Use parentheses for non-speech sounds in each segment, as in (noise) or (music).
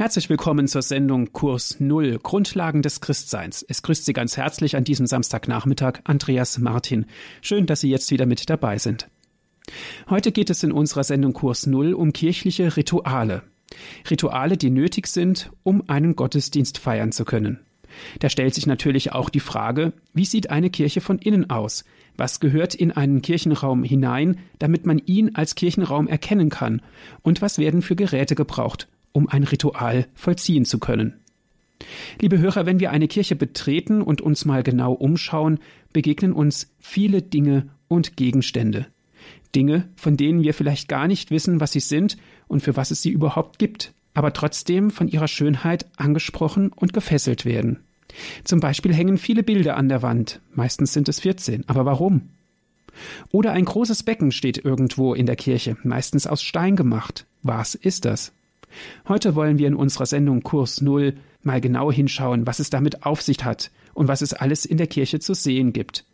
Herzlich willkommen zur Sendung Kurs Null Grundlagen des Christseins. Es grüßt Sie ganz herzlich an diesem Samstagnachmittag Andreas Martin. Schön, dass Sie jetzt wieder mit dabei sind. Heute geht es in unserer Sendung Kurs Null um kirchliche Rituale. Rituale, die nötig sind, um einen Gottesdienst feiern zu können. Da stellt sich natürlich auch die Frage, wie sieht eine Kirche von innen aus? Was gehört in einen Kirchenraum hinein, damit man ihn als Kirchenraum erkennen kann? Und was werden für Geräte gebraucht? Um ein Ritual vollziehen zu können. Liebe Hörer, wenn wir eine Kirche betreten und uns mal genau umschauen, begegnen uns viele Dinge und Gegenstände. Dinge, von denen wir vielleicht gar nicht wissen, was sie sind und für was es sie überhaupt gibt, aber trotzdem von ihrer Schönheit angesprochen und gefesselt werden. Zum Beispiel hängen viele Bilder an der Wand, meistens sind es 14, aber warum? Oder ein großes Becken steht irgendwo in der Kirche, meistens aus Stein gemacht. Was ist das? Heute wollen wir in unserer Sendung Kurs Null mal genau hinschauen, was es damit auf sich hat und was es alles in der Kirche zu sehen gibt.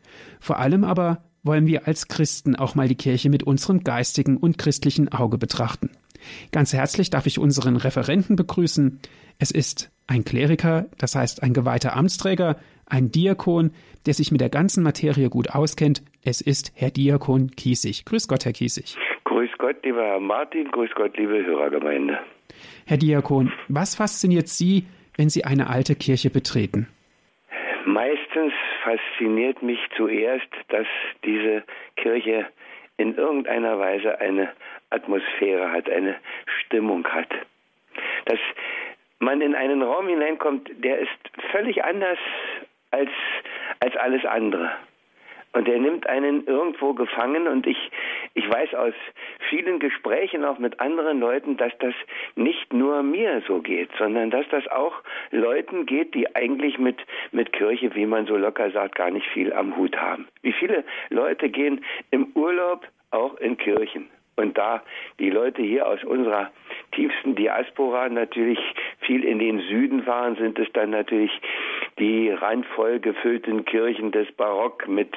Vor allem aber wollen wir als Christen auch mal die Kirche mit unserem geistigen und christlichen Auge betrachten. Ganz herzlich darf ich unseren Referenten begrüßen. Es ist ein Kleriker, das heißt ein geweihter Amtsträger, ein Diakon, der sich mit der ganzen Materie gut auskennt. Es ist Herr Diakon Kiesig. Grüß Gott, Herr Kiesig. Grüß Gott, lieber Herr Martin, grüß Gott, liebe Hörergemeinde. Herr Diakon, was fasziniert Sie, wenn Sie eine alte Kirche betreten? Meistens fasziniert mich zuerst, dass diese Kirche in irgendeiner Weise eine Atmosphäre hat, eine Stimmung hat. Dass man in einen Raum hineinkommt, der ist völlig anders als, als alles andere. Und er nimmt einen irgendwo gefangen und ich, ich weiß aus vielen Gesprächen auch mit anderen Leuten, dass das nicht nur mir so geht, sondern dass das auch Leuten geht, die eigentlich mit, mit Kirche, wie man so locker sagt, gar nicht viel am Hut haben. Wie viele Leute gehen im Urlaub auch in Kirchen? Und da die Leute hier aus unserer tiefsten Diaspora natürlich viel in den Süden fahren, sind es dann natürlich die randvoll gefüllten Kirchen des Barock mit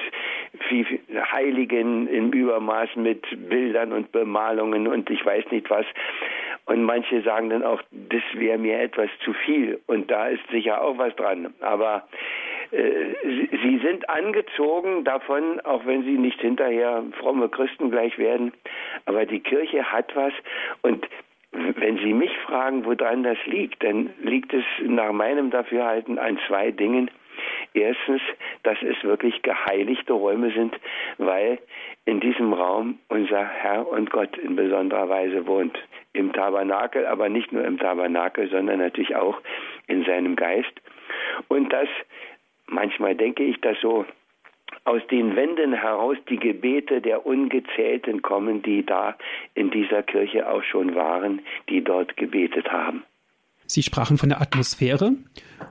Heiligen im Übermaß, mit Bildern und Bemalungen und ich weiß nicht was. Und manche sagen dann auch, das wäre mir etwas zu viel. Und da ist sicher auch was dran. Aber äh, sie sind angezogen davon, auch wenn sie nicht hinterher fromme Christen gleich werden. Aber die Kirche hat was und wenn Sie mich fragen, woran das liegt, dann liegt es nach meinem Dafürhalten an zwei Dingen. Erstens, dass es wirklich geheiligte Räume sind, weil in diesem Raum unser Herr und Gott in besonderer Weise wohnt. Im Tabernakel, aber nicht nur im Tabernakel, sondern natürlich auch in seinem Geist. Und dass manchmal denke ich, dass so aus den Wänden heraus die Gebete der Ungezählten kommen, die da in dieser Kirche auch schon waren, die dort gebetet haben. Sie sprachen von der Atmosphäre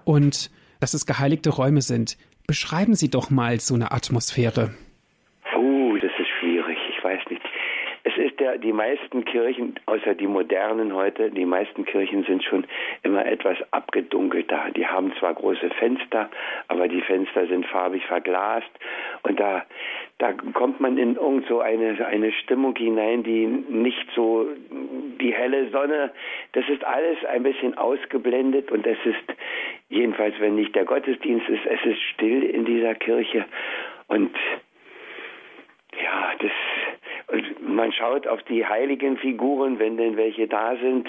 und dass es geheiligte Räume sind. Beschreiben Sie doch mal so eine Atmosphäre. Der, die meisten Kirchen, außer die modernen heute, die meisten Kirchen sind schon immer etwas abgedunkelter. Die haben zwar große Fenster, aber die Fenster sind farbig verglast. Und da, da kommt man in irgend so eine, eine Stimmung hinein, die nicht so die helle Sonne, das ist alles ein bisschen ausgeblendet und es ist, jedenfalls wenn nicht der Gottesdienst ist, es ist still in dieser Kirche. Und ja, das man schaut auf die heiligen Figuren, wenn denn welche da sind.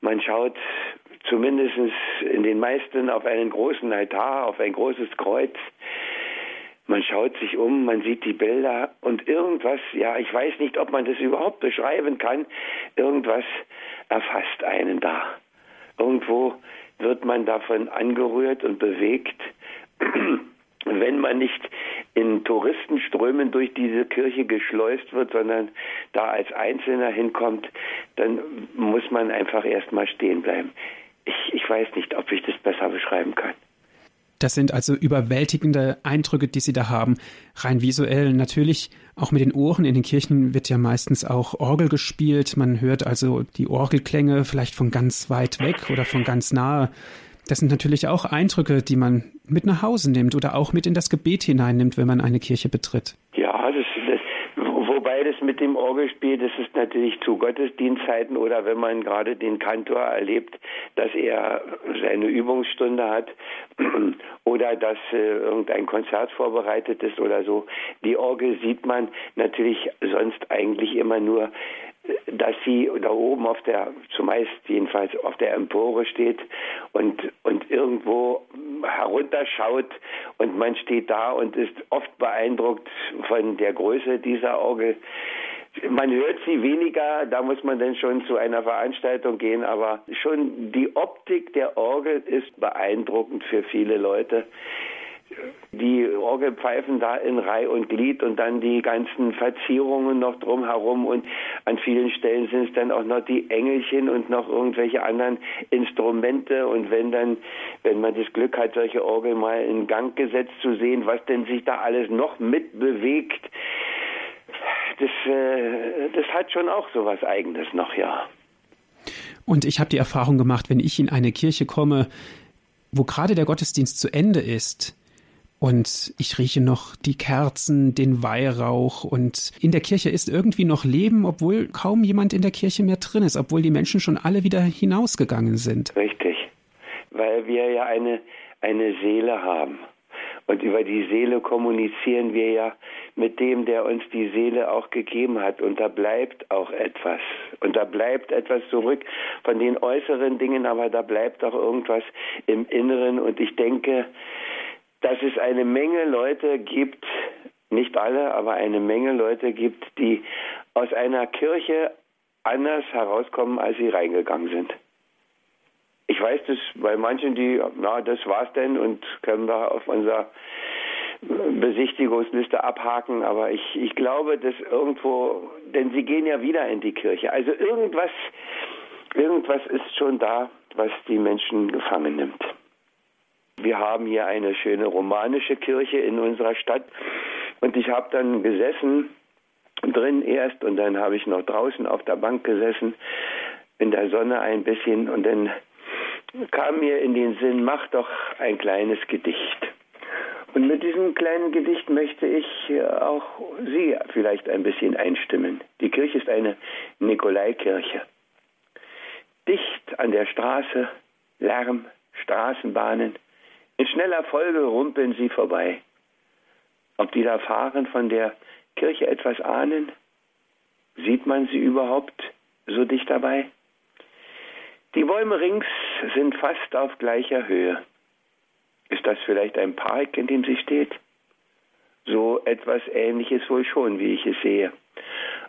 Man schaut zumindest in den meisten auf einen großen Altar, auf ein großes Kreuz. Man schaut sich um, man sieht die Bilder und irgendwas, ja, ich weiß nicht, ob man das überhaupt beschreiben kann, irgendwas erfasst einen da. Irgendwo wird man davon angerührt und bewegt (clears throat) wenn man nicht in Touristenströmen durch diese Kirche geschleust wird, sondern da als Einzelner hinkommt, dann muss man einfach erstmal stehen bleiben. Ich, ich weiß nicht, ob ich das besser beschreiben kann. Das sind also überwältigende Eindrücke, die Sie da haben, rein visuell. Natürlich auch mit den Ohren. In den Kirchen wird ja meistens auch Orgel gespielt. Man hört also die Orgelklänge vielleicht von ganz weit weg oder von ganz nahe. Das sind natürlich auch Eindrücke, die man mit nach Hause nimmt oder auch mit in das Gebet hineinnimmt, wenn man eine Kirche betritt. Ja, das, das wobei das mit dem Orgelspiel, das ist natürlich zu Gottesdienstzeiten oder wenn man gerade den Kantor erlebt, dass er seine Übungsstunde hat (clears throat) oder dass äh, irgendein Konzert vorbereitet ist oder so. Die Orgel sieht man natürlich sonst eigentlich immer nur dass sie da oben auf der, zumeist jedenfalls auf der Empore steht und, und irgendwo herunterschaut und man steht da und ist oft beeindruckt von der Größe dieser Orgel. Man hört sie weniger, da muss man dann schon zu einer Veranstaltung gehen, aber schon die Optik der Orgel ist beeindruckend für viele Leute die Orgelpfeifen da in Reih und Glied und dann die ganzen Verzierungen noch drumherum und an vielen Stellen sind es dann auch noch die Engelchen und noch irgendwelche anderen Instrumente und wenn dann, wenn man das Glück hat, solche Orgeln mal in Gang gesetzt zu sehen, was denn sich da alles noch mitbewegt, das, äh, das hat schon auch so was Eigenes noch, ja. Und ich habe die Erfahrung gemacht, wenn ich in eine Kirche komme, wo gerade der Gottesdienst zu Ende ist, und ich rieche noch die Kerzen, den Weihrauch und in der Kirche ist irgendwie noch Leben, obwohl kaum jemand in der Kirche mehr drin ist, obwohl die Menschen schon alle wieder hinausgegangen sind. Richtig, weil wir ja eine, eine Seele haben. Und über die Seele kommunizieren wir ja mit dem, der uns die Seele auch gegeben hat. Und da bleibt auch etwas. Und da bleibt etwas zurück von den äußeren Dingen, aber da bleibt auch irgendwas im Inneren. Und ich denke, dass es eine Menge Leute gibt, nicht alle, aber eine Menge Leute gibt, die aus einer Kirche anders herauskommen, als sie reingegangen sind. Ich weiß das bei manchen, die, na, das war's denn und können wir auf unserer Besichtigungsliste abhaken, aber ich, ich glaube, dass irgendwo, denn sie gehen ja wieder in die Kirche. Also irgendwas, irgendwas ist schon da, was die Menschen gefangen nimmt. Wir haben hier eine schöne romanische Kirche in unserer Stadt und ich habe dann gesessen drin erst und dann habe ich noch draußen auf der Bank gesessen in der Sonne ein bisschen und dann kam mir in den Sinn, mach doch ein kleines Gedicht. Und mit diesem kleinen Gedicht möchte ich auch Sie vielleicht ein bisschen einstimmen. Die Kirche ist eine Nikolaikirche. Dicht an der Straße, Lärm, Straßenbahnen, in schneller Folge rumpeln sie vorbei. Ob die da fahren von der Kirche etwas ahnen? Sieht man sie überhaupt so dicht dabei? Die Bäume rings sind fast auf gleicher Höhe. Ist das vielleicht ein Park, in dem sie steht? So etwas Ähnliches wohl schon, wie ich es sehe.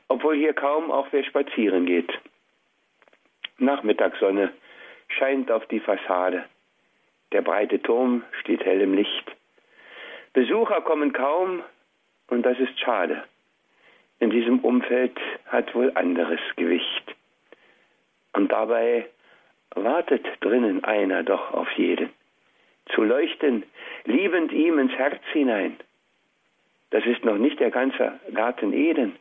Obwohl hier kaum auch wer spazieren geht. Nachmittagssonne scheint auf die Fassade. Der breite Turm steht hell im Licht. Besucher kommen kaum und das ist schade. In diesem Umfeld hat wohl anderes Gewicht. Und dabei wartet drinnen einer doch auf jeden. Zu leuchten, liebend ihm ins Herz hinein. Das ist noch nicht der ganze Garten Eden,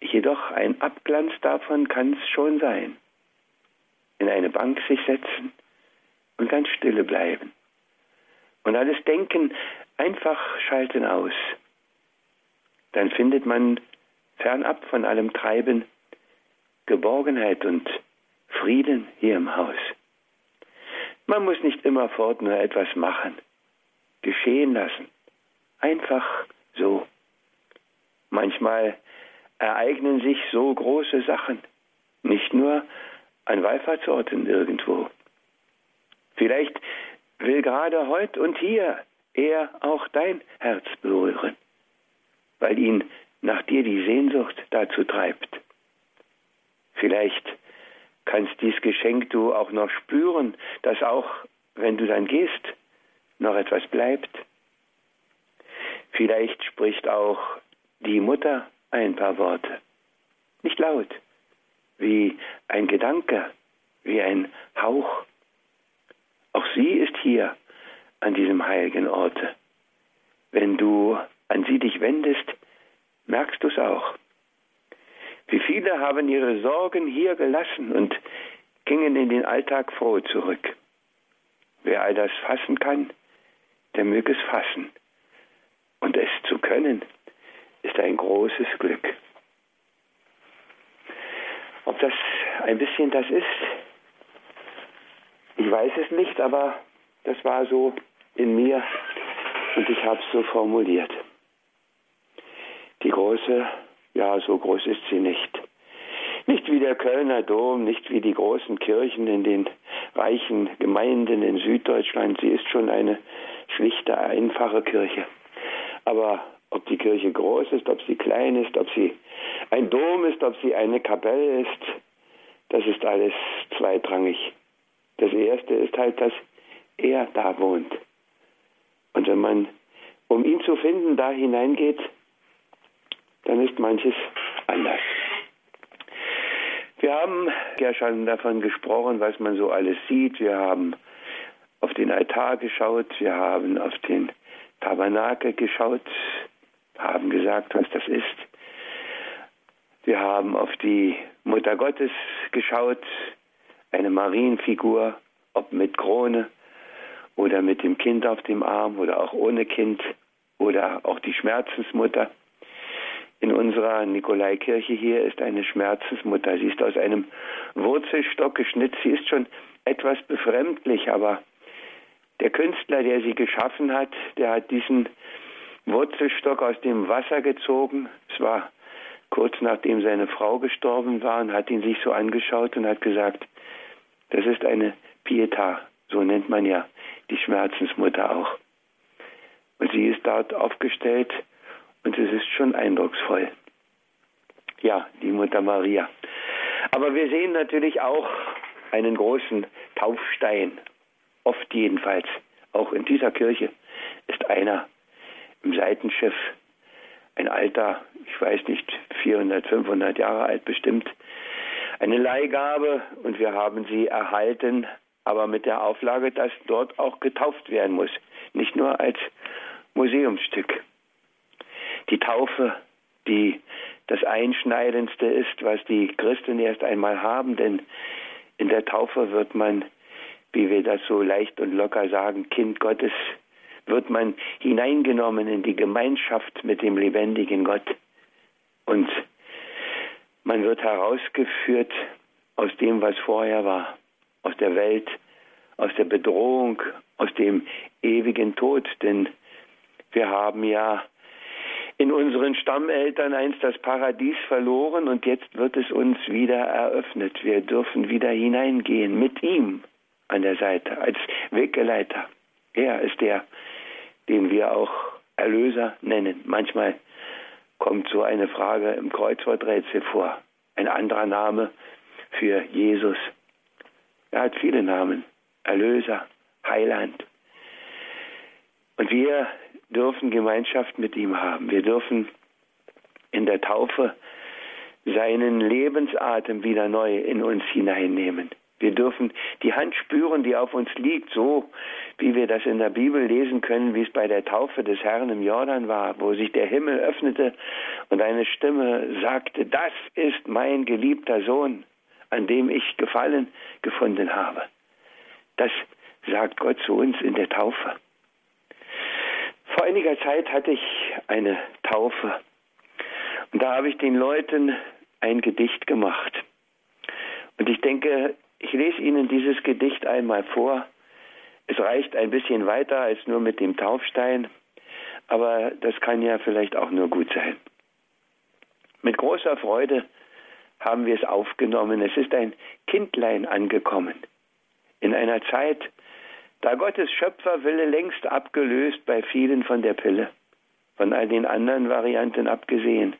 jedoch ein Abglanz davon kann's schon sein. In eine Bank sich setzen, und ganz stille bleiben. Und alles Denken einfach schalten aus. Dann findet man fernab von allem Treiben Geborgenheit und Frieden hier im Haus. Man muss nicht immerfort nur etwas machen, geschehen lassen. Einfach so. Manchmal ereignen sich so große Sachen, nicht nur an Wallfahrtsorten irgendwo. Vielleicht will gerade heute und hier er auch dein Herz berühren, weil ihn nach dir die Sehnsucht dazu treibt. Vielleicht kannst dies Geschenk du auch noch spüren, dass auch, wenn du dann gehst, noch etwas bleibt. Vielleicht spricht auch die Mutter ein paar Worte, nicht laut, wie ein Gedanke, wie ein Hauch auch sie ist hier an diesem heiligen Orte. Wenn du an sie dich wendest, merkst du es auch. Wie viele haben ihre Sorgen hier gelassen und gingen in den Alltag froh zurück. Wer all das fassen kann, der möge es fassen. Und es zu können, ist ein großes Glück. Ob das ein bisschen das ist, ich weiß es nicht, aber das war so in mir und ich habe es so formuliert. Die große, ja, so groß ist sie nicht. Nicht wie der Kölner Dom, nicht wie die großen Kirchen in den reichen Gemeinden in Süddeutschland. Sie ist schon eine schlichte, einfache Kirche. Aber ob die Kirche groß ist, ob sie klein ist, ob sie ein Dom ist, ob sie eine Kapelle ist, das ist alles zweitrangig. Das Erste ist halt, dass er da wohnt. Und wenn man, um ihn zu finden, da hineingeht, dann ist manches anders. Wir haben ja schon davon gesprochen, was man so alles sieht. Wir haben auf den Altar geschaut, wir haben auf den Tabernakel geschaut, haben gesagt, was das ist. Wir haben auf die Mutter Gottes geschaut, eine Marienfigur, ob mit Krone oder mit dem Kind auf dem Arm oder auch ohne Kind oder auch die Schmerzensmutter. In unserer Nikolaikirche hier ist eine Schmerzensmutter. Sie ist aus einem Wurzelstock geschnitzt. Sie ist schon etwas befremdlich, aber der Künstler, der sie geschaffen hat, der hat diesen Wurzelstock aus dem Wasser gezogen. Es war kurz nachdem seine Frau gestorben war und hat ihn sich so angeschaut und hat gesagt, das ist eine Pietà, so nennt man ja die Schmerzensmutter auch. Und sie ist dort aufgestellt und es ist schon eindrucksvoll. Ja, die Mutter Maria. Aber wir sehen natürlich auch einen großen Taufstein, oft jedenfalls. Auch in dieser Kirche ist einer im Seitenschiff, ein alter, ich weiß nicht, 400, 500 Jahre alt bestimmt, eine Leihgabe und wir haben sie erhalten, aber mit der Auflage, dass dort auch getauft werden muss, nicht nur als Museumsstück. Die Taufe, die das Einschneidendste ist, was die Christen erst einmal haben, denn in der Taufe wird man, wie wir das so leicht und locker sagen, Kind Gottes, wird man hineingenommen in die Gemeinschaft mit dem lebendigen Gott. Und man wird herausgeführt aus dem, was vorher war, aus der Welt, aus der Bedrohung, aus dem ewigen Tod. Denn wir haben ja in unseren Stammeltern einst das Paradies verloren und jetzt wird es uns wieder eröffnet. Wir dürfen wieder hineingehen mit ihm an der Seite als Weggeleiter. Er ist der, den wir auch Erlöser nennen. Manchmal kommt so eine Frage im Kreuzworträtsel vor. Ein anderer Name für Jesus. Er hat viele Namen. Erlöser, Heiland. Und wir dürfen Gemeinschaft mit ihm haben. Wir dürfen in der Taufe seinen Lebensatem wieder neu in uns hineinnehmen. Wir dürfen die Hand spüren, die auf uns liegt, so wie wir das in der Bibel lesen können, wie es bei der Taufe des Herrn im Jordan war, wo sich der Himmel öffnete und eine Stimme sagte, das ist mein geliebter Sohn, an dem ich Gefallen gefunden habe. Das sagt Gott zu uns in der Taufe. Vor einiger Zeit hatte ich eine Taufe und da habe ich den Leuten ein Gedicht gemacht. Und ich denke, ich lese Ihnen dieses Gedicht einmal vor. Es reicht ein bisschen weiter als nur mit dem Taufstein, aber das kann ja vielleicht auch nur gut sein. Mit großer Freude haben wir es aufgenommen. Es ist ein Kindlein angekommen. In einer Zeit, da Gottes Schöpferwille längst abgelöst bei vielen von der Pille, von all den anderen Varianten abgesehen,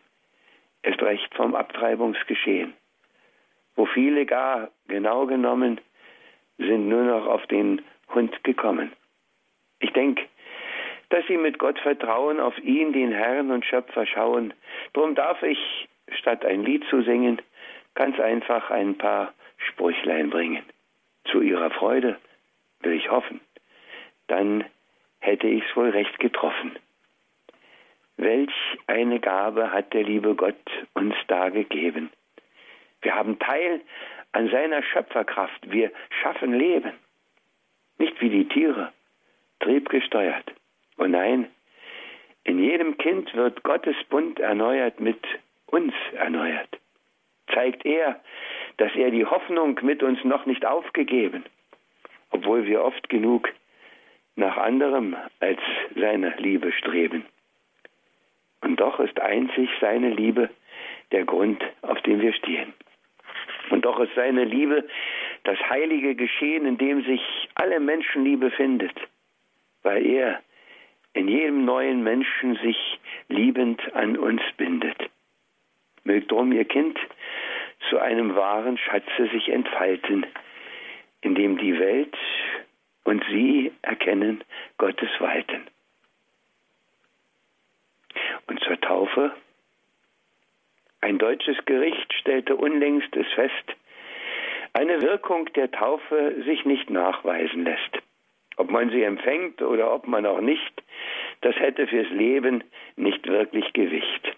ist recht vom Abtreibungsgeschehen wo viele gar genau genommen sind nur noch auf den Hund gekommen. Ich denke, dass sie mit Gott vertrauen, auf ihn, den Herrn und Schöpfer schauen. Drum darf ich, statt ein Lied zu singen, ganz einfach ein paar Sprüchlein bringen. Zu ihrer Freude will ich hoffen. Dann hätte ich's wohl recht getroffen. Welch eine Gabe hat der liebe Gott uns da gegeben. Wir haben Teil an seiner Schöpferkraft. Wir schaffen Leben. Nicht wie die Tiere, triebgesteuert. Oh nein, in jedem Kind wird Gottes Bund erneuert mit uns erneuert. Zeigt er, dass er die Hoffnung mit uns noch nicht aufgegeben, obwohl wir oft genug nach anderem als seiner Liebe streben. Und doch ist einzig seine Liebe der Grund, auf dem wir stehen. Und doch ist seine Liebe das heilige Geschehen, in dem sich alle Menschenliebe findet, weil er in jedem neuen Menschen sich liebend an uns bindet. Mögt drum ihr Kind zu einem wahren Schatze sich entfalten, in dem die Welt und sie erkennen Gottes Walten. Und zur Taufe ein deutsches Gericht stellte unlängst es fest, eine Wirkung der Taufe sich nicht nachweisen lässt. Ob man sie empfängt oder ob man auch nicht, das hätte fürs Leben nicht wirklich Gewicht.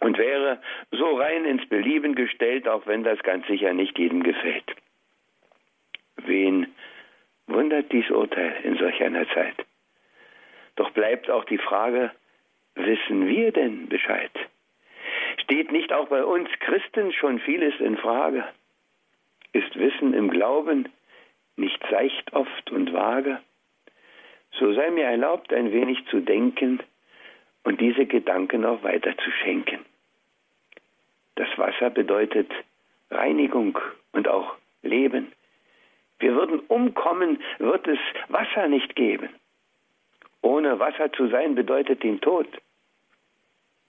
Und wäre so rein ins Belieben gestellt, auch wenn das ganz sicher nicht jedem gefällt. Wen wundert dies Urteil in solch einer Zeit? Doch bleibt auch die Frage, wissen wir denn Bescheid? Steht nicht auch bei uns Christen schon vieles in Frage? Ist Wissen im Glauben nicht seicht oft und vage? So sei mir erlaubt, ein wenig zu denken und diese Gedanken auch weiter zu schenken. Das Wasser bedeutet Reinigung und auch Leben. Wir würden umkommen, wird es Wasser nicht geben. Ohne Wasser zu sein bedeutet den Tod.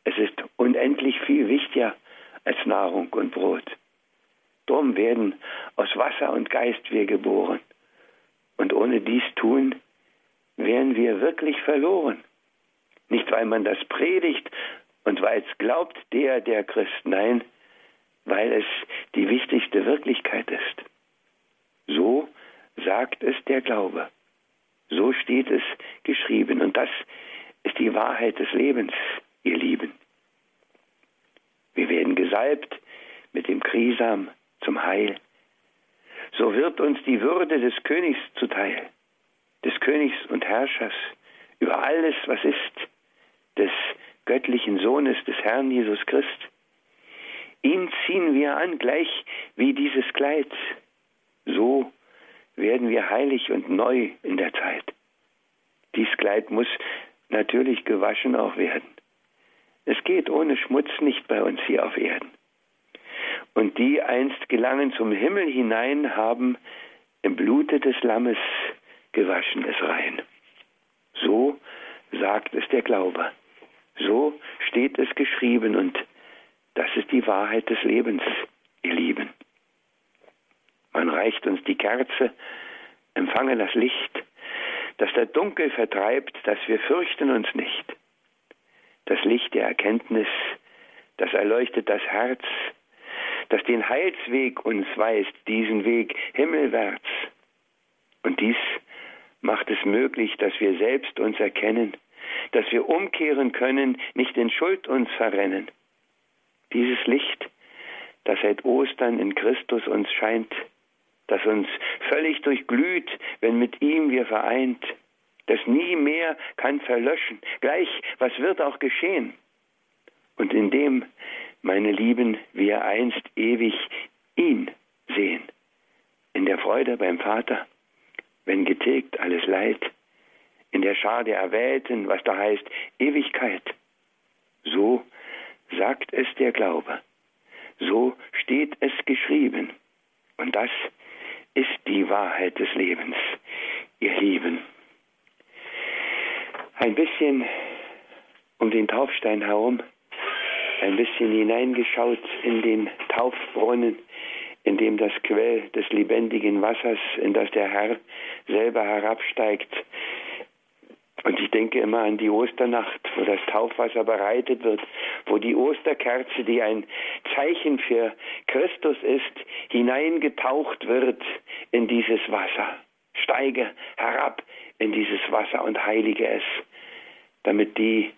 Es ist unendlich viel wichtiger als Nahrung und Brot. Drum werden aus Wasser und Geist wir geboren. Und ohne dies tun, wären wir wirklich verloren. Nicht, weil man das predigt und weil es glaubt, der, der Christ, nein, weil es die wichtigste Wirklichkeit ist. So sagt es der Glaube. So steht es geschrieben. Und das ist die Wahrheit des Lebens ihr Lieben. Wir werden gesalbt mit dem Krisam zum Heil. So wird uns die Würde des Königs zuteil, des Königs und Herrschers über alles, was ist, des göttlichen Sohnes des Herrn Jesus Christ. Ihn ziehen wir an, gleich wie dieses Kleid. So werden wir heilig und neu in der Zeit. Dies Kleid muss natürlich gewaschen auch werden. Es geht ohne Schmutz nicht bei uns hier auf Erden. Und die einst gelangen zum Himmel hinein, haben im Blute des Lammes gewaschen es rein. So sagt es der Glaube. So steht es geschrieben und das ist die Wahrheit des Lebens, ihr Lieben. Man reicht uns die Kerze, empfange das Licht, das der Dunkel vertreibt, dass wir fürchten uns nicht das Licht der Erkenntnis, das erleuchtet das Herz, das den Heilsweg uns weist, diesen Weg himmelwärts. Und dies macht es möglich, dass wir selbst uns erkennen, dass wir umkehren können, nicht in Schuld uns verrennen. Dieses Licht, das seit Ostern in Christus uns scheint, das uns völlig durchglüht, wenn mit ihm wir vereint, das nie mehr kann verlöschen. Gleich, was wird auch geschehen? Und indem, meine Lieben, wir einst ewig ihn sehen, in der Freude beim Vater, wenn getilgt alles Leid, in der Schar der Erwählten, was da heißt Ewigkeit. So sagt es der Glaube. So steht es geschrieben. Und das ist die Wahrheit des Lebens, ihr Lieben ein bisschen um den Taufstein herum, ein bisschen hineingeschaut in den Taufbrunnen, in dem das Quell des lebendigen Wassers, in das der Herr selber herabsteigt. Und ich denke immer an die Osternacht, wo das Taufwasser bereitet wird, wo die Osterkerze, die ein Zeichen für Christus ist, hineingetaucht wird in dieses Wasser. Steige herab in dieses Wasser und heilige es, damit die,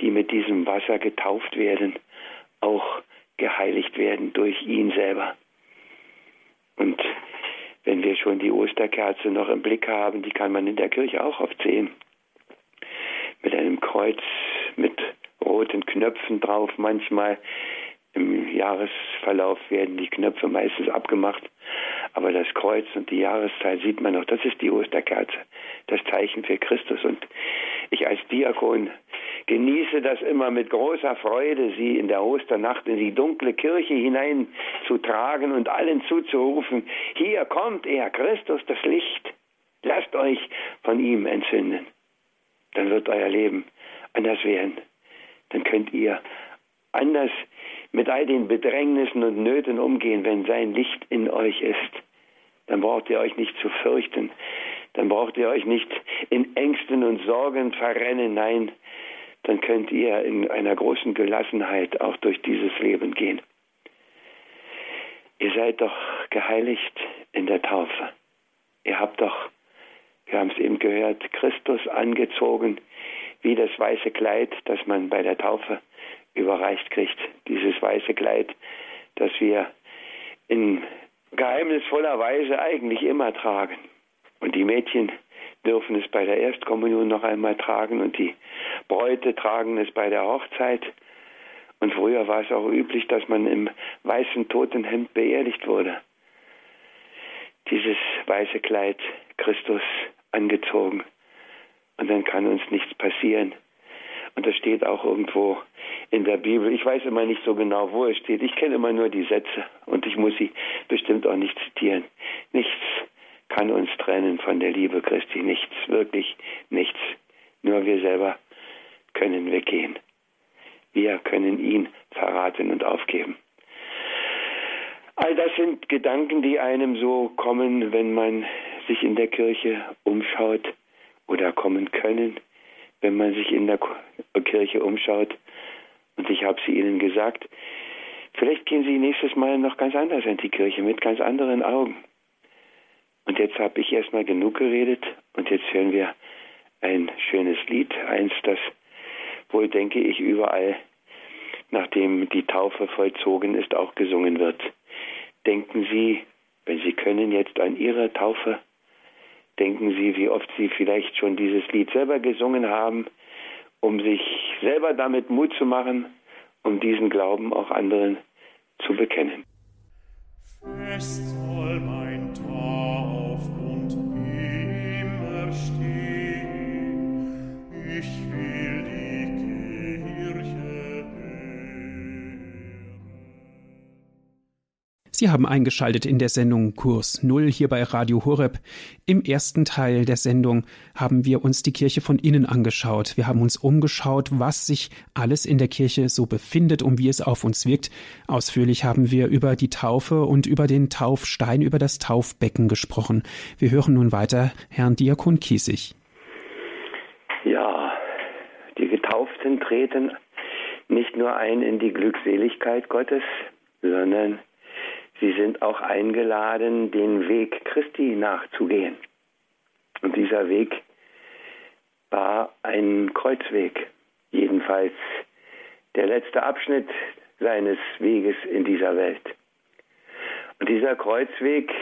die mit diesem Wasser getauft werden, auch geheiligt werden durch ihn selber. Und wenn wir schon die Osterkerze noch im Blick haben, die kann man in der Kirche auch oft sehen. Mit einem Kreuz mit roten Knöpfen drauf, manchmal Im Jahresverlauf werden die Knöpfe meistens abgemacht, aber das Kreuz und die Jahreszeit sieht man noch. Das ist die Osterkerze, das Zeichen für Christus. Und ich als Diakon genieße das immer mit großer Freude, sie in der Osternacht in die dunkle Kirche hinein zu tragen und allen zuzurufen, hier kommt er, Christus, das Licht. Lasst euch von ihm entzünden. Dann wird euer Leben anders werden. Dann könnt ihr anders mit all den Bedrängnissen und Nöten umgehen, wenn sein Licht in euch ist. Dann braucht ihr euch nicht zu fürchten. Dann braucht ihr euch nicht in Ängsten und Sorgen verrennen. Nein, dann könnt ihr in einer großen Gelassenheit auch durch dieses Leben gehen. Ihr seid doch geheiligt in der Taufe. Ihr habt doch, wir haben es eben gehört, Christus angezogen, wie das weiße Kleid, das man bei der Taufe überreicht kriegt. Dieses weiße Kleid, das wir in geheimnisvoller Weise eigentlich immer tragen. Und die Mädchen dürfen es bei der Erstkommunion noch einmal tragen und die Bräute tragen es bei der Hochzeit. Und früher war es auch üblich, dass man im weißen Totenhemd beerdigt wurde. Dieses weiße Kleid Christus angezogen. Und dann kann uns nichts passieren. Und das steht auch irgendwo in der Bibel. Ich weiß immer nicht so genau, wo es steht. Ich kenne immer nur die Sätze und ich muss sie bestimmt auch nicht zitieren. Nichts kann uns trennen von der Liebe Christi. Nichts, wirklich nichts. Nur wir selber können weggehen. Wir können ihn verraten und aufgeben. All das sind Gedanken, die einem so kommen, wenn man sich in der Kirche umschaut oder kommen können, wenn man sich in der Kirche umschaut. Und ich habe sie Ihnen gesagt, vielleicht gehen Sie nächstes Mal noch ganz anders in die Kirche, mit ganz anderen Augen. Und jetzt habe ich erstmal genug geredet und jetzt hören wir ein schönes Lied, eins, das wohl, denke ich, überall, nachdem die Taufe vollzogen ist, auch gesungen wird. Denken Sie, wenn Sie können, jetzt an Ihre Taufe. Denken Sie, wie oft Sie vielleicht schon dieses Lied selber gesungen haben, um sich selber damit Mut zu machen, um diesen Glauben auch anderen zu bekennen. Fest soll mein Tauf und immer stehen. Sie haben eingeschaltet in der Sendung Kurs Null hier bei Radio Horeb. Im ersten Teil der Sendung haben wir uns die Kirche von innen angeschaut. Wir haben uns umgeschaut, was sich alles in der Kirche so befindet und wie es auf uns wirkt. Ausführlich haben wir über die Taufe und über den Taufstein, über das Taufbecken gesprochen. Wir hören nun weiter Herrn Diakon Kiesig. Ja, die Getauften treten nicht nur ein in die Glückseligkeit Gottes, sondern Sie sind auch eingeladen, den Weg Christi nachzugehen. Und dieser Weg war ein Kreuzweg, jedenfalls der letzte Abschnitt seines Weges in dieser Welt. Und dieser Kreuzweg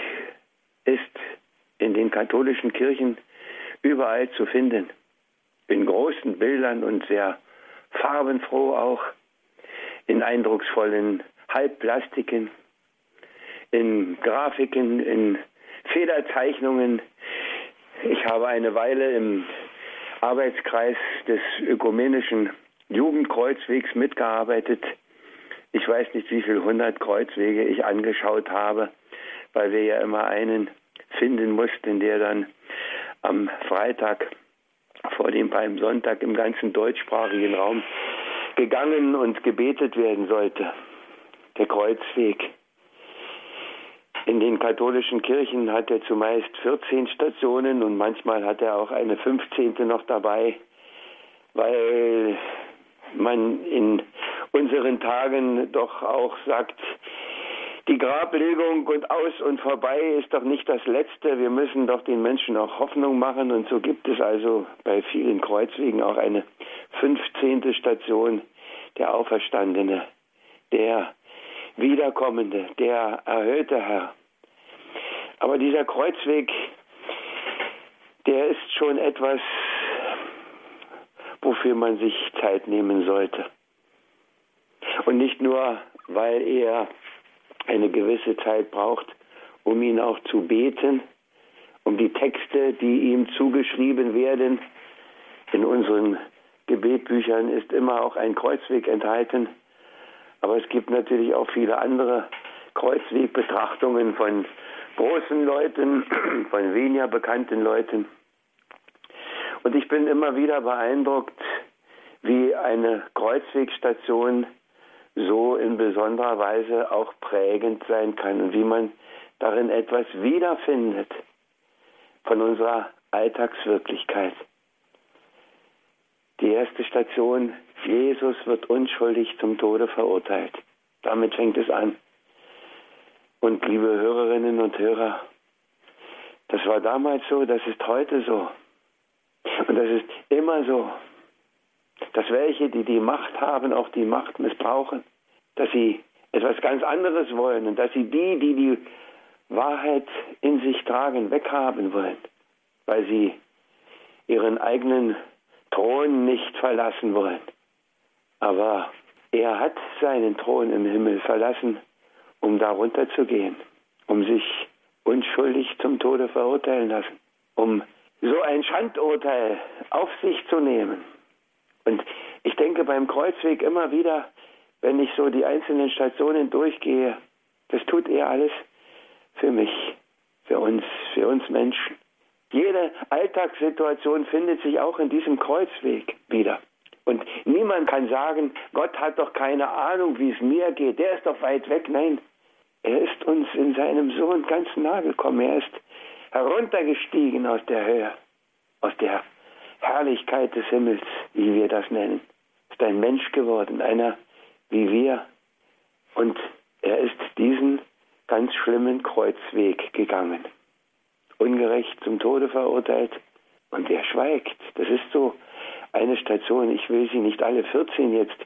ist in den katholischen Kirchen überall zu finden, in großen Bildern und sehr farbenfroh auch, in eindrucksvollen Halbplastiken, in Grafiken, in Federzeichnungen. Ich habe eine Weile im Arbeitskreis des ökumenischen Jugendkreuzwegs mitgearbeitet. Ich weiß nicht, wie viele hundert Kreuzwege ich angeschaut habe, weil wir ja immer einen finden mussten, der dann am Freitag vor dem Palmsonntag im ganzen deutschsprachigen Raum gegangen und gebetet werden sollte. Der Kreuzweg. In den katholischen Kirchen hat er zumeist 14 Stationen und manchmal hat er auch eine 15. noch dabei, weil man in unseren Tagen doch auch sagt, die Grablegung und aus und vorbei ist doch nicht das Letzte. Wir müssen doch den Menschen auch Hoffnung machen. Und so gibt es also bei vielen Kreuzwegen auch eine 15. Station, der Auferstandene, der Wiederkommende, der erhöhte Herr. Aber dieser Kreuzweg, der ist schon etwas, wofür man sich Zeit nehmen sollte. Und nicht nur weil er eine gewisse Zeit braucht, um ihn auch zu beten, um die Texte, die ihm zugeschrieben werden. In unseren Gebetbüchern ist immer auch ein Kreuzweg enthalten, aber es gibt natürlich auch viele andere Kreuzwegbetrachtungen von großen Leuten, (clears throat) von weniger bekannten Leuten. Und ich bin immer wieder beeindruckt, wie eine Kreuzwegstation so in besonderer Weise auch prägend sein kann und wie man darin etwas wiederfindet von unserer Alltagswirklichkeit. Die erste Station, Jesus wird unschuldig zum Tode verurteilt. Damit fängt es an. Und liebe Hörerinnen und Hörer, das war damals so, das ist heute so. Und das ist immer so, dass welche, die die Macht haben, auch die Macht missbrauchen, dass sie etwas ganz anderes wollen und dass sie die, die die Wahrheit in sich tragen, weghaben wollen, weil sie ihren eigenen Thron nicht verlassen wollen. Aber er hat seinen Thron im Himmel verlassen, um darunter zu gehen, um sich unschuldig zum Tode verurteilen lassen, um so ein Schandurteil auf sich zu nehmen. Und ich denke beim Kreuzweg immer wieder, wenn ich so die einzelnen Stationen durchgehe, das tut er alles für mich, für uns, für uns Menschen. Jede Alltagssituation findet sich auch in diesem Kreuzweg wieder. Und niemand kann sagen, Gott hat doch keine Ahnung, wie es mir geht. Der ist doch weit weg. Nein, er ist uns in seinem Sohn ganz nahe gekommen. Er ist heruntergestiegen aus der Höhe, aus der Herrlichkeit des Himmels, wie wir das nennen. Ist ein Mensch geworden, einer wie wir. Und er ist diesen ganz schlimmen Kreuzweg gegangen. Ungerecht zum Tode verurteilt. Und er schweigt. Das ist so eine Station. Ich will sie nicht alle 14 jetzt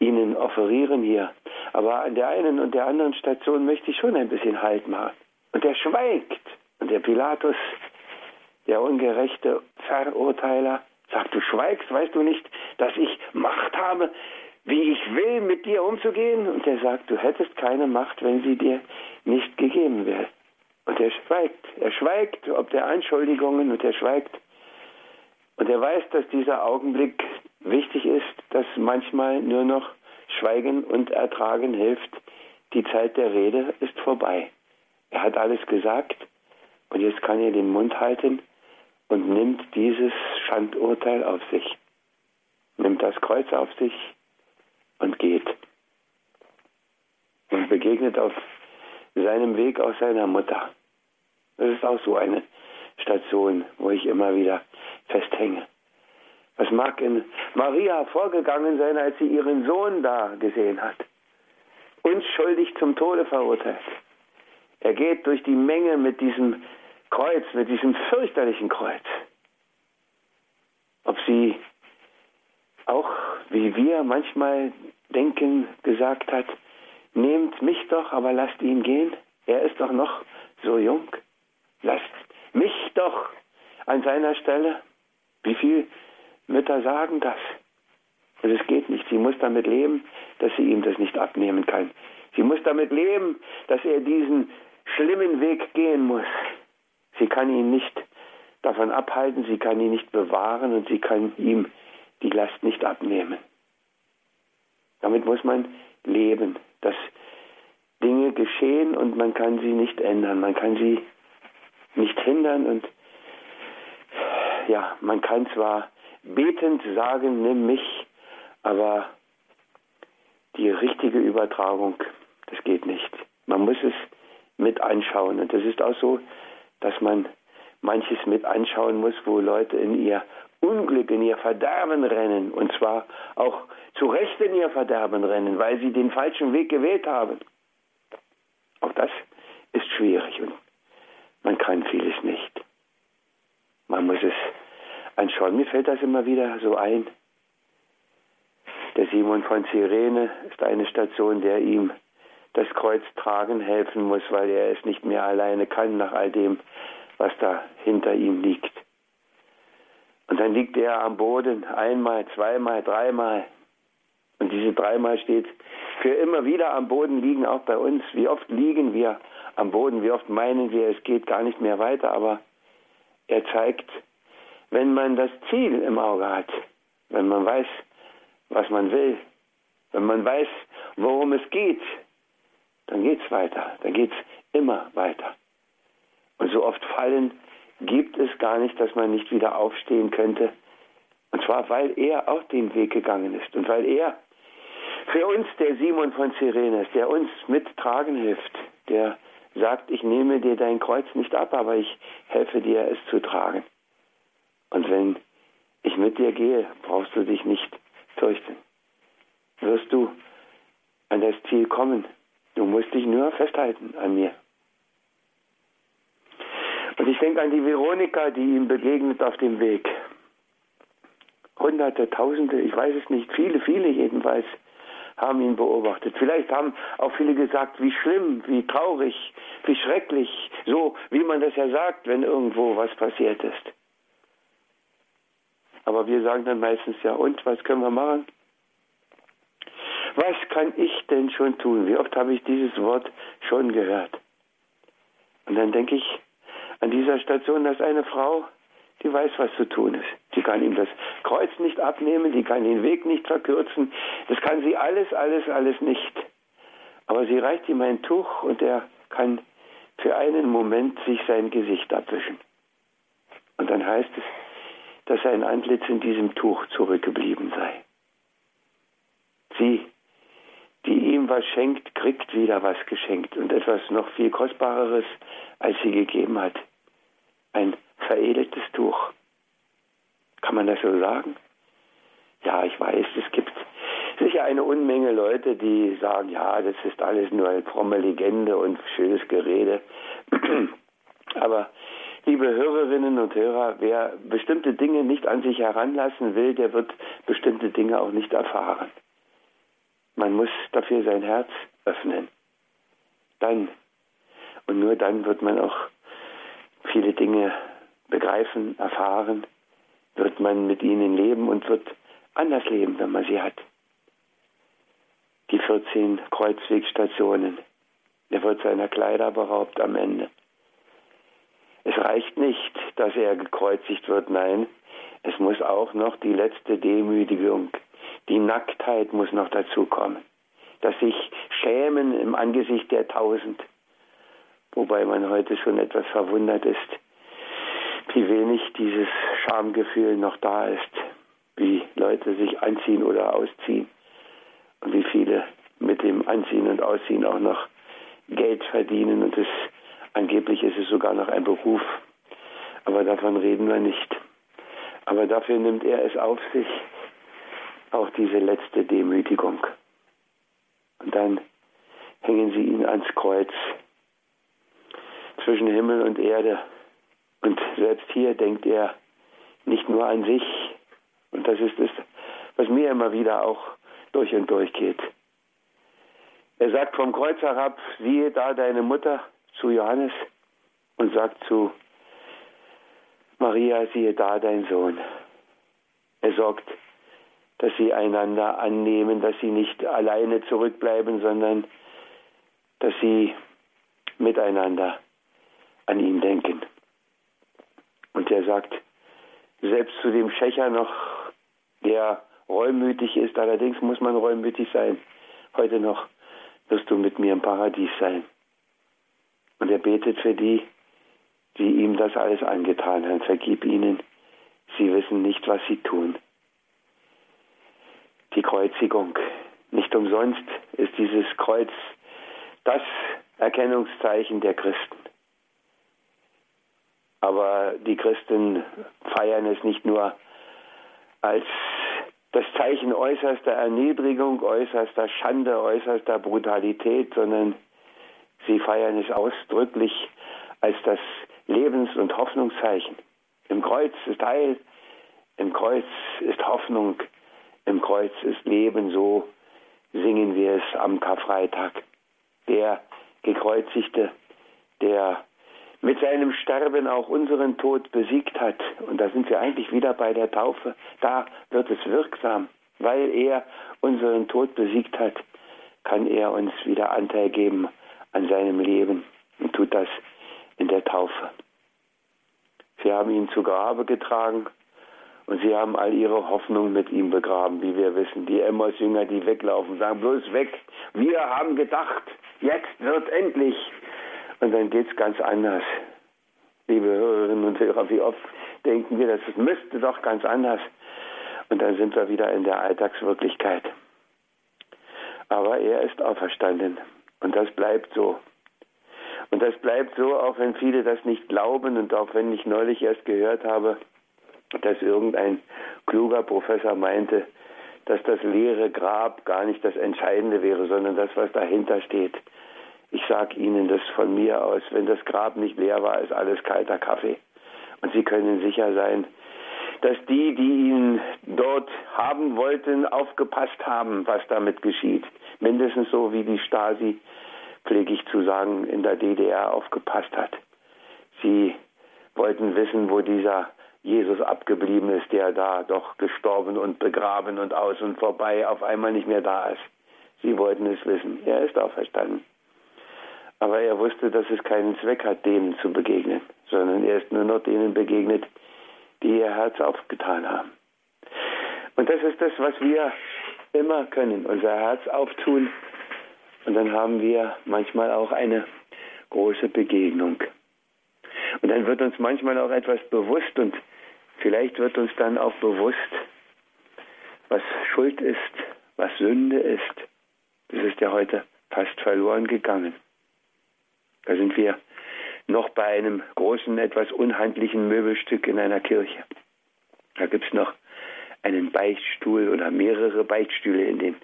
Ihnen offerieren hier. Aber an der einen und der anderen Station möchte ich schon ein bisschen Halt machen. Und er schweigt. Und der Pilatus, der ungerechte Verurteiler, sagt, du schweigst, weißt du nicht, dass ich Macht habe, wie ich will, mit dir umzugehen? Und er sagt, du hättest keine Macht, wenn sie dir nicht gegeben wäre. Und er schweigt. Er schweigt ob der Anschuldigungen und er schweigt. Und er weiß, dass dieser Augenblick wichtig ist, dass manchmal nur noch Schweigen und Ertragen hilft. Die Zeit der Rede ist vorbei. Er hat alles gesagt und jetzt kann er den Mund halten und nimmt dieses Schandurteil auf sich. Nimmt das Kreuz auf sich und geht. Und begegnet auf seinem Weg auch seiner Mutter. Das ist auch so eine Station, wo ich immer wieder festhänge. Was mag in Maria vorgegangen sein, als sie ihren Sohn da gesehen hat? Unschuldig zum Tode verurteilt. Er geht durch die Menge mit diesem Kreuz, mit diesem fürchterlichen Kreuz. Ob sie auch, wie wir manchmal denken, gesagt hat, nehmt mich doch, aber lasst ihn gehen. Er ist doch noch so jung. Lasst mich doch an seiner Stelle. Wie viele Mütter sagen das? Und es geht nicht. Sie muss damit leben, dass sie ihm das nicht abnehmen kann. Sie muss damit leben, dass er diesen schlimmen Weg gehen muss. Sie kann ihn nicht davon abhalten, sie kann ihn nicht bewahren und sie kann ihm die Last nicht abnehmen. Damit muss man leben, dass Dinge geschehen und man kann sie nicht ändern, man kann sie nicht hindern und ja, man kann zwar betend sagen, nimm mich, aber die richtige Übertragung, das geht nicht. Man muss es mit anschauen und das ist auch so, dass man manches mit anschauen muss, wo Leute in ihr Unglück, in ihr Verderben rennen und zwar auch zu Recht in ihr Verderben rennen, weil sie den falschen Weg gewählt haben. Auch das ist schwierig und man kann vieles nicht. Man muss es anschauen. Mir fällt das immer wieder so ein. Der Simon von Cyrene ist eine Station, der ihm das Kreuz tragen helfen muss, weil er es nicht mehr alleine kann nach all dem, was da hinter ihm liegt. Und dann liegt er am Boden einmal, zweimal, dreimal. Und diese dreimal steht für immer wieder am Boden liegen, auch bei uns. Wie oft liegen wir am Boden, wie oft meinen wir, es geht gar nicht mehr weiter, aber er zeigt, wenn man das Ziel im Auge hat, wenn man weiß, was man will, wenn man weiß, worum es geht, dann geht es weiter, dann geht es immer weiter. Und so oft fallen gibt es gar nicht, dass man nicht wieder aufstehen könnte. Und zwar, weil er auch den Weg gegangen ist und weil er für uns der Simon von Cyrenes, der uns mittragen hilft, der sagt, ich nehme dir dein Kreuz nicht ab, aber ich helfe dir, es zu tragen. Und wenn ich mit dir gehe, brauchst du dich nicht fürchten. Wirst du an das Ziel kommen. Du musst dich nur festhalten an mir. Und ich denke an die Veronika, die ihm begegnet auf dem Weg. Hunderte, Tausende, ich weiß es nicht, viele, viele jedenfalls haben ihn beobachtet. Vielleicht haben auch viele gesagt, wie schlimm, wie traurig, wie schrecklich, so wie man das ja sagt, wenn irgendwo was passiert ist. Aber wir sagen dann meistens ja, und was können wir machen? Was kann ich denn schon tun? Wie oft habe ich dieses Wort schon gehört? Und dann denke ich an dieser Station, dass eine Frau, die weiß, was zu tun ist. Die kann ihm das Kreuz nicht abnehmen, die kann den Weg nicht verkürzen. Das kann sie alles, alles, alles nicht. Aber sie reicht ihm ein Tuch und er kann für einen Moment sich sein Gesicht abwischen. Und dann heißt es, dass sein Antlitz in diesem Tuch zurückgeblieben sei. Sie, die ihm was schenkt, kriegt wieder was geschenkt und etwas noch viel Kostbareres, als sie gegeben hat. Ein veredeltes Tuch. Kann man das so sagen? Ja, ich weiß, es gibt sicher eine Unmenge Leute, die sagen, ja, das ist alles nur eine fromme Legende und schönes Gerede. (clears throat) Aber liebe Hörerinnen und Hörer, wer bestimmte Dinge nicht an sich heranlassen will, der wird bestimmte Dinge auch nicht erfahren. Man muss dafür sein Herz öffnen. Dann und nur dann wird man auch viele Dinge begreifen, erfahren, wird man mit ihnen leben und wird anders leben, wenn man sie hat. Die 14 Kreuzwegstationen. Er wird seiner Kleider beraubt am Ende. Es reicht nicht, dass er gekreuzigt wird, nein, es muss auch noch die letzte Demütigung, die Nacktheit muss noch dazukommen. Das sich schämen im Angesicht der Tausend, wobei man heute schon etwas verwundert ist, wie wenig dieses Schamgefühl noch da ist, wie Leute sich anziehen oder ausziehen und wie viele mit dem Anziehen und Ausziehen auch noch Geld verdienen und es angeblich ist es sogar noch ein Beruf, aber davon reden wir nicht. Aber dafür nimmt er es auf sich, auch diese letzte Demütigung. Und dann hängen sie ihn ans Kreuz zwischen Himmel und Erde. Und selbst hier denkt er nicht nur an sich. Und das ist es, was mir immer wieder auch durch und durch geht. Er sagt vom Kreuz herab, siehe da deine Mutter zu Johannes und sagt zu Maria, siehe da dein Sohn. Er sorgt, dass sie einander annehmen, dass sie nicht alleine zurückbleiben, sondern dass sie miteinander an ihn denken. Und er sagt, selbst zu dem Schächer noch, der reumütig ist, allerdings muss man reumütig sein, heute noch wirst du mit mir im Paradies sein. Und er betet für die, die ihm das alles angetan haben. Vergib ihnen, sie wissen nicht, was sie tun. Die Kreuzigung. Nicht umsonst ist dieses Kreuz das Erkennungszeichen der Christen. Aber die Christen feiern es nicht nur als das Zeichen äußerster Erniedrigung, äußerster Schande, äußerster Brutalität, sondern sie feiern es ausdrücklich als das Lebens- und Hoffnungszeichen. Im Kreuz ist Heil, im Kreuz ist Hoffnung, im Kreuz ist Leben, so singen wir es am Karfreitag. Der Gekreuzigte, der mit seinem Sterben auch unseren Tod besiegt hat. Und da sind wir eigentlich wieder bei der Taufe. Da wird es wirksam, weil er unseren Tod besiegt hat. kann er uns wieder Anteil geben an seinem Leben und tut das in der Taufe. Sie haben ihn zu Grabe getragen und sie haben all ihre Hoffnung mit ihm begraben, wie wir wissen. Die Emmaus-Jünger, die weglaufen, sagen bloß weg. Wir haben gedacht, jetzt wird endlich. Und dann geht es ganz anders. Liebe Hörerinnen und Hörer, wie oft denken wir, das müsste doch ganz anders. Und dann sind wir wieder in der Alltagswirklichkeit. Aber er ist auferstanden. Und das bleibt so. Und das bleibt so, auch wenn viele das nicht glauben und auch wenn ich neulich erst gehört habe, dass irgendein kluger Professor meinte, dass das leere Grab gar nicht das Entscheidende wäre, sondern das, was dahinter steht. Ich sage Ihnen das von mir aus, wenn das Grab nicht leer war, ist alles kalter Kaffee. Und Sie können sicher sein, dass die, die ihn dort haben wollten, aufgepasst haben, was damit geschieht. Mindestens so wie die Stasi, pflege ich zu sagen, in der DDR aufgepasst hat. Sie wollten wissen, wo dieser Jesus abgeblieben ist, der da doch gestorben und begraben und aus und vorbei auf einmal nicht mehr da ist. Sie wollten es wissen. Er ist auferstanden. Aber er wusste, dass es keinen Zweck hat, denen zu begegnen, sondern er ist nur noch denen begegnet, die ihr Herz aufgetan haben. Und das ist das, was wir immer können, unser Herz auftun. Und dann haben wir manchmal auch eine große Begegnung. Und dann wird uns manchmal auch etwas bewusst und Vielleicht wird uns dann auch bewusst, was Schuld ist, was Sünde ist. Das ist ja heute fast verloren gegangen. Da sind wir noch bei einem großen, etwas unhandlichen Möbelstück in einer Kirche. Da gibt es noch einen Beichtstuhl oder mehrere Beichtstühle. In den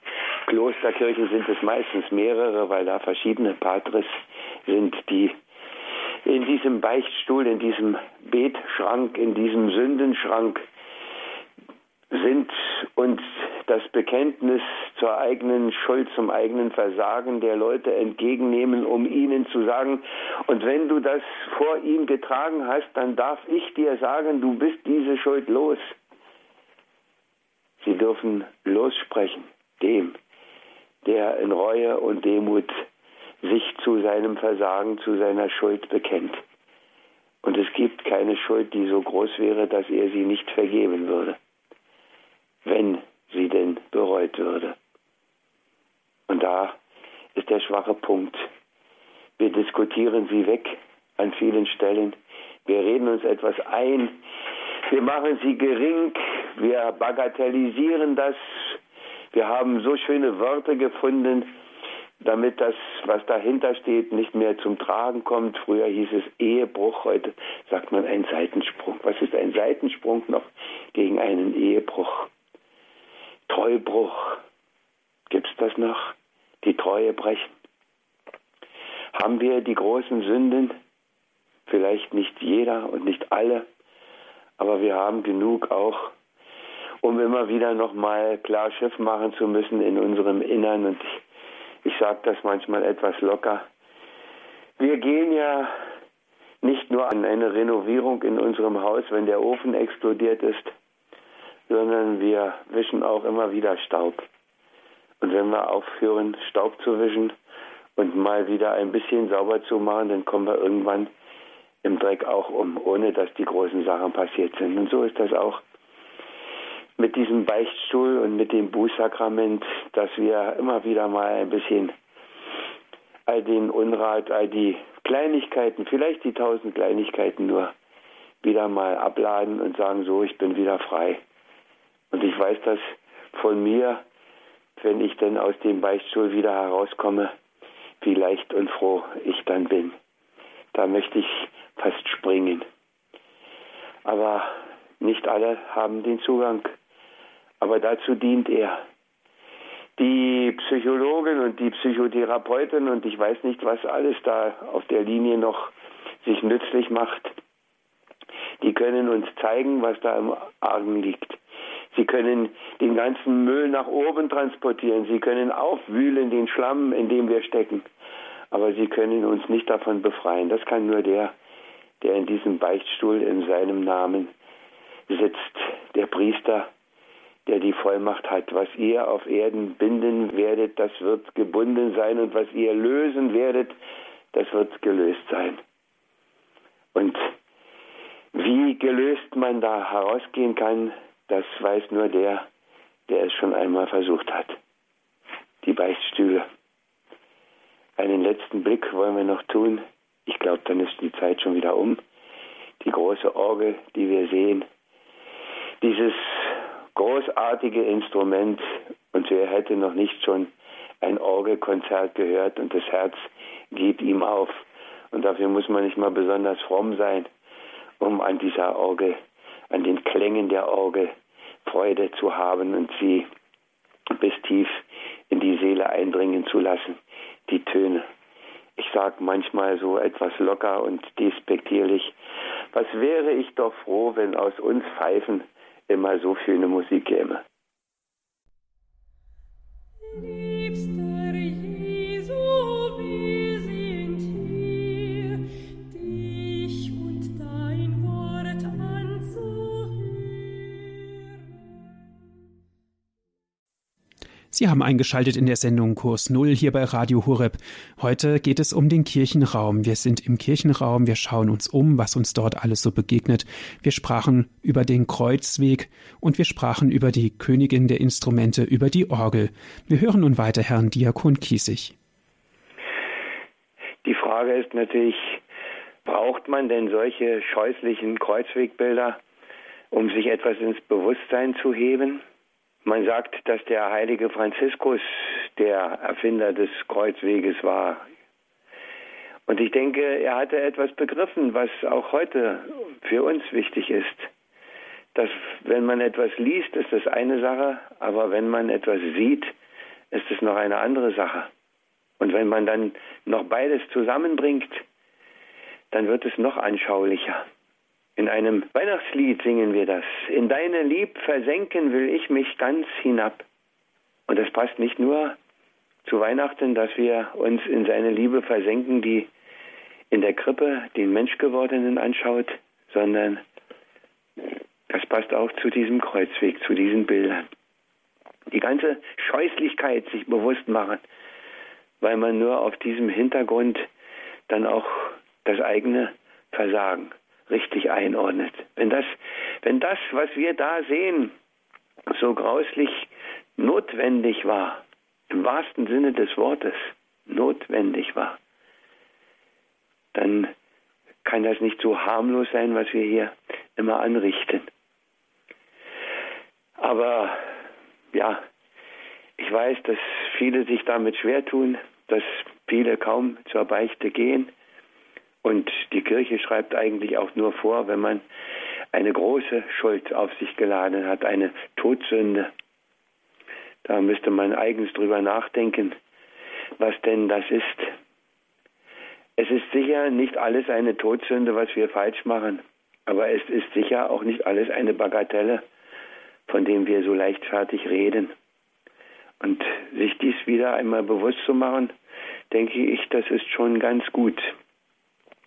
Klosterkirchen sind es meistens mehrere, weil da verschiedene Patres sind, die in diesem Beichtstuhl, in diesem Betschrank, in diesem Sündenschrank sind und das Bekenntnis zur eigenen Schuld, zum eigenen Versagen der Leute entgegennehmen, um ihnen zu sagen, und wenn du das vor ihm getragen hast, dann darf ich dir sagen, du bist diese Schuld los. Sie dürfen lossprechen dem, der in Reue und Demut sich zu seinem Versagen, zu seiner Schuld bekennt. Und es gibt keine Schuld, die so groß wäre, dass er sie nicht vergeben würde, wenn sie denn bereut würde. Und da ist der schwache Punkt. Wir diskutieren sie weg an vielen Stellen. Wir reden uns etwas ein. Wir machen sie gering. Wir bagatellisieren das. Wir haben so schöne Worte gefunden, damit das, was dahinter steht, nicht mehr zum Tragen kommt. Früher hieß es Ehebruch, heute sagt man ein Seitensprung. Was ist ein Seitensprung noch gegen einen Ehebruch? Treubruch. Gibt es das noch? Die Treue brechen. Haben wir die großen Sünden? Vielleicht nicht jeder und nicht alle, aber wir haben genug auch, um immer wieder nochmal klar Schiff machen zu müssen in unserem Innern. Und ich ich sage das manchmal etwas locker. Wir gehen ja nicht nur an eine Renovierung in unserem Haus, wenn der Ofen explodiert ist, sondern wir wischen auch immer wieder Staub. Und wenn wir aufhören, Staub zu wischen und mal wieder ein bisschen sauber zu machen, dann kommen wir irgendwann im Dreck auch um, ohne dass die großen Sachen passiert sind. Und so ist das auch mit diesem Beichtstuhl und mit dem Bußsakrament, dass wir immer wieder mal ein bisschen all den Unrat, all die Kleinigkeiten, vielleicht die tausend Kleinigkeiten nur, wieder mal abladen und sagen, so, ich bin wieder frei. Und ich weiß das von mir, wenn ich dann aus dem Beichtstuhl wieder herauskomme, wie leicht und froh ich dann bin. Da möchte ich fast springen. Aber nicht alle haben den Zugang aber dazu dient er. Die Psychologin und die Psychotherapeutin und ich weiß nicht, was alles da auf der Linie noch sich nützlich macht, die können uns zeigen, was da im Argen liegt. Sie können den ganzen Müll nach oben transportieren. Sie können aufwühlen den Schlamm, in dem wir stecken. Aber sie können uns nicht davon befreien. Das kann nur der, der in diesem Beichtstuhl in seinem Namen sitzt, der Priester, der die Vollmacht hat. Was ihr auf Erden binden werdet, das wird gebunden sein und was ihr lösen werdet, das wird gelöst sein. Und wie gelöst man da herausgehen kann, das weiß nur der, der es schon einmal versucht hat. Die Beichtstühle. Einen letzten Blick wollen wir noch tun. Ich glaube, dann ist die Zeit schon wieder um. Die große Orgel, die wir sehen. Dieses großartige Instrument. Und wer hätte noch nicht schon ein Orgelkonzert gehört und das Herz geht ihm auf. Und dafür muss man nicht mal besonders fromm sein, um an dieser Orgel, an den Klängen der Orgel Freude zu haben und sie bis tief in die Seele eindringen zu lassen, die Töne. Ich sage manchmal so etwas locker und despektierlich, was wäre ich doch froh, wenn aus uns Pfeifen immer so schöne Musik käme. Sie haben eingeschaltet in der Sendung Kurs Null hier bei Radio Hureb. Heute geht es um den Kirchenraum. Wir sind im Kirchenraum, wir schauen uns um, was uns dort alles so begegnet. Wir sprachen über den Kreuzweg und wir sprachen über die Königin der Instrumente, über die Orgel. Wir hören nun weiter Herrn Diakon Kiesig. Die Frage ist natürlich, braucht man denn solche scheußlichen Kreuzwegbilder, um sich etwas ins Bewusstsein zu heben? Man sagt, dass der heilige Franziskus der Erfinder des Kreuzweges war. Und ich denke, er hatte etwas begriffen, was auch heute für uns wichtig ist. Dass wenn man etwas liest, ist das eine Sache, aber wenn man etwas sieht, ist es noch eine andere Sache. Und wenn man dann noch beides zusammenbringt, dann wird es noch anschaulicher. In einem Weihnachtslied singen wir das. In deine Lieb versenken will ich mich ganz hinab. Und das passt nicht nur zu Weihnachten, dass wir uns in seine Liebe versenken, die in der Krippe den Menschgewordenen anschaut, sondern das passt auch zu diesem Kreuzweg, zu diesen Bildern. Die ganze Scheußlichkeit sich bewusst machen, weil man nur auf diesem Hintergrund dann auch das eigene Versagen richtig einordnet. Wenn das, wenn das, was wir da sehen, so grauslich notwendig war, im wahrsten Sinne des Wortes notwendig war, dann kann das nicht so harmlos sein, was wir hier immer anrichten. Aber ja, ich weiß, dass viele sich damit schwer tun, dass viele kaum zur Beichte gehen. Und die Kirche schreibt eigentlich auch nur vor, wenn man eine große Schuld auf sich geladen hat, eine Todsünde. Da müsste man eigens drüber nachdenken, was denn das ist. Es ist sicher nicht alles eine Todsünde, was wir falsch machen, aber es ist sicher auch nicht alles eine Bagatelle, von dem wir so leichtfertig reden. Und sich dies wieder einmal bewusst zu machen, denke ich, das ist schon ganz gut.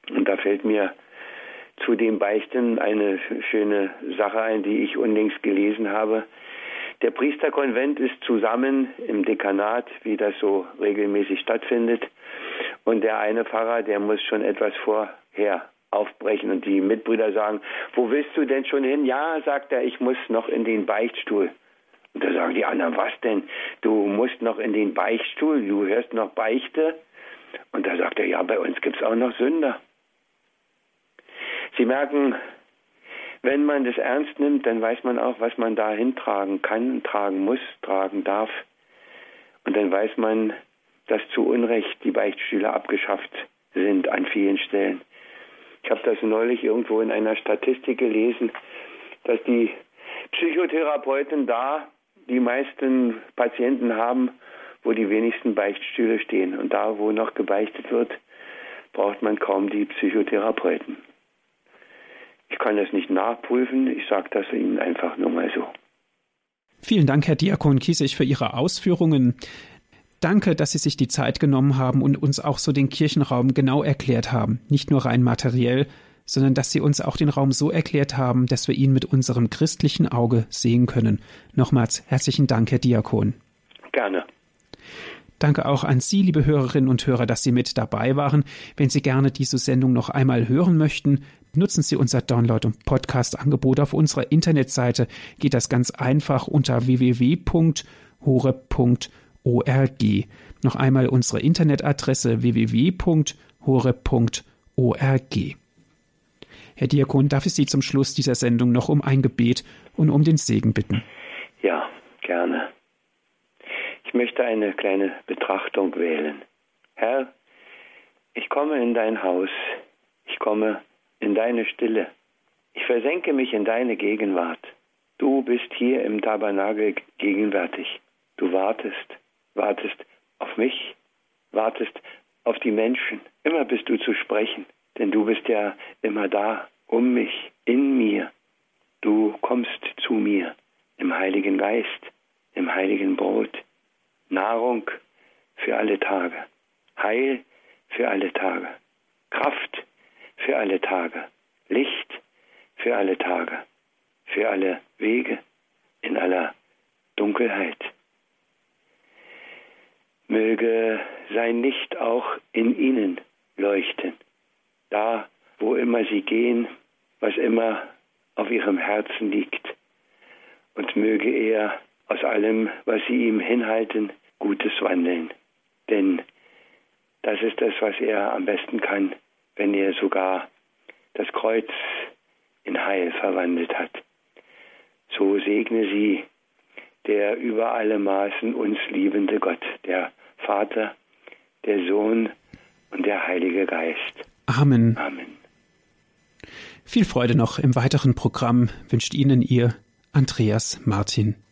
Und da fällt mir zu dem Beichten eine schöne Sache ein, die ich unlängst gelesen habe. Der Priesterkonvent ist zusammen im Dekanat, wie das so regelmäßig stattfindet. Und der eine Pfarrer, der muss schon etwas vorher aufbrechen. Und die Mitbrüder sagen, wo willst du denn schon hin? Ja, sagt er, ich muss noch in den Beichtstuhl. Und da sagen die anderen, was denn? Du musst noch in den Beichtstuhl, du hörst noch Beichte. Und da sagt er, ja, bei uns gibt es auch noch Sünder. Sie merken, wenn man das ernst nimmt, dann weiß man auch, was man dahin tragen kann, tragen muss, tragen darf. Und dann weiß man, dass zu Unrecht die Beichtstühle abgeschafft sind an vielen Stellen. Ich habe das neulich irgendwo in einer Statistik gelesen, dass die Psychotherapeuten da die meisten Patienten haben, wo die wenigsten Beichtstühle stehen. Und da, wo noch gebeichtet wird, braucht man kaum die Psychotherapeuten. Ich kann das nicht nachprüfen, ich sage das Ihnen einfach nur mal so. Vielen Dank, Herr Diakon Kiesig, für Ihre Ausführungen. Danke, dass Sie sich die Zeit genommen haben und uns auch so den Kirchenraum genau erklärt haben. Nicht nur rein materiell, sondern dass Sie uns auch den Raum so erklärt haben, dass wir ihn mit unserem christlichen Auge sehen können. Nochmals herzlichen Dank, Herr Diakon. Gerne. Danke auch an Sie, liebe Hörerinnen und Hörer, dass Sie mit dabei waren. Wenn Sie gerne diese Sendung noch einmal hören möchten, nutzen Sie unser Download- und Podcast-Angebot auf unserer Internetseite. Geht das ganz einfach unter www.hore.org. Noch einmal unsere Internetadresse www.hore.org. Herr Diakon, darf ich Sie zum Schluss dieser Sendung noch um ein Gebet und um den Segen bitten? Ja, gerne. Möchte eine kleine Betrachtung wählen. Herr, ich komme in dein Haus, ich komme in deine Stille, ich versenke mich in deine Gegenwart. Du bist hier im Tabernakel gegenwärtig. Du wartest, wartest auf mich, wartest auf die Menschen. Immer bist du zu sprechen. Denn du bist ja immer da, um mich, in mir. Du kommst zu mir im Heiligen Geist, im Heiligen Brot. Nahrung für alle Tage, Heil für alle Tage, Kraft für alle Tage, Licht für alle Tage, für alle Wege, in aller Dunkelheit. Möge sein Licht auch in ihnen leuchten. Da, wo immer sie gehen, was immer auf ihrem Herzen liegt. Und möge er aus allem, was sie ihm hinhalten, Gutes wandeln. Denn das ist das, was er am besten kann, wenn er sogar das Kreuz in Heil verwandelt hat. So segne sie der über alle Maßen uns liebende Gott, der Vater, der Sohn und der Heilige Geist. Amen. Amen. Viel Freude noch im weiteren Programm wünscht Ihnen Ihr Andreas Martin.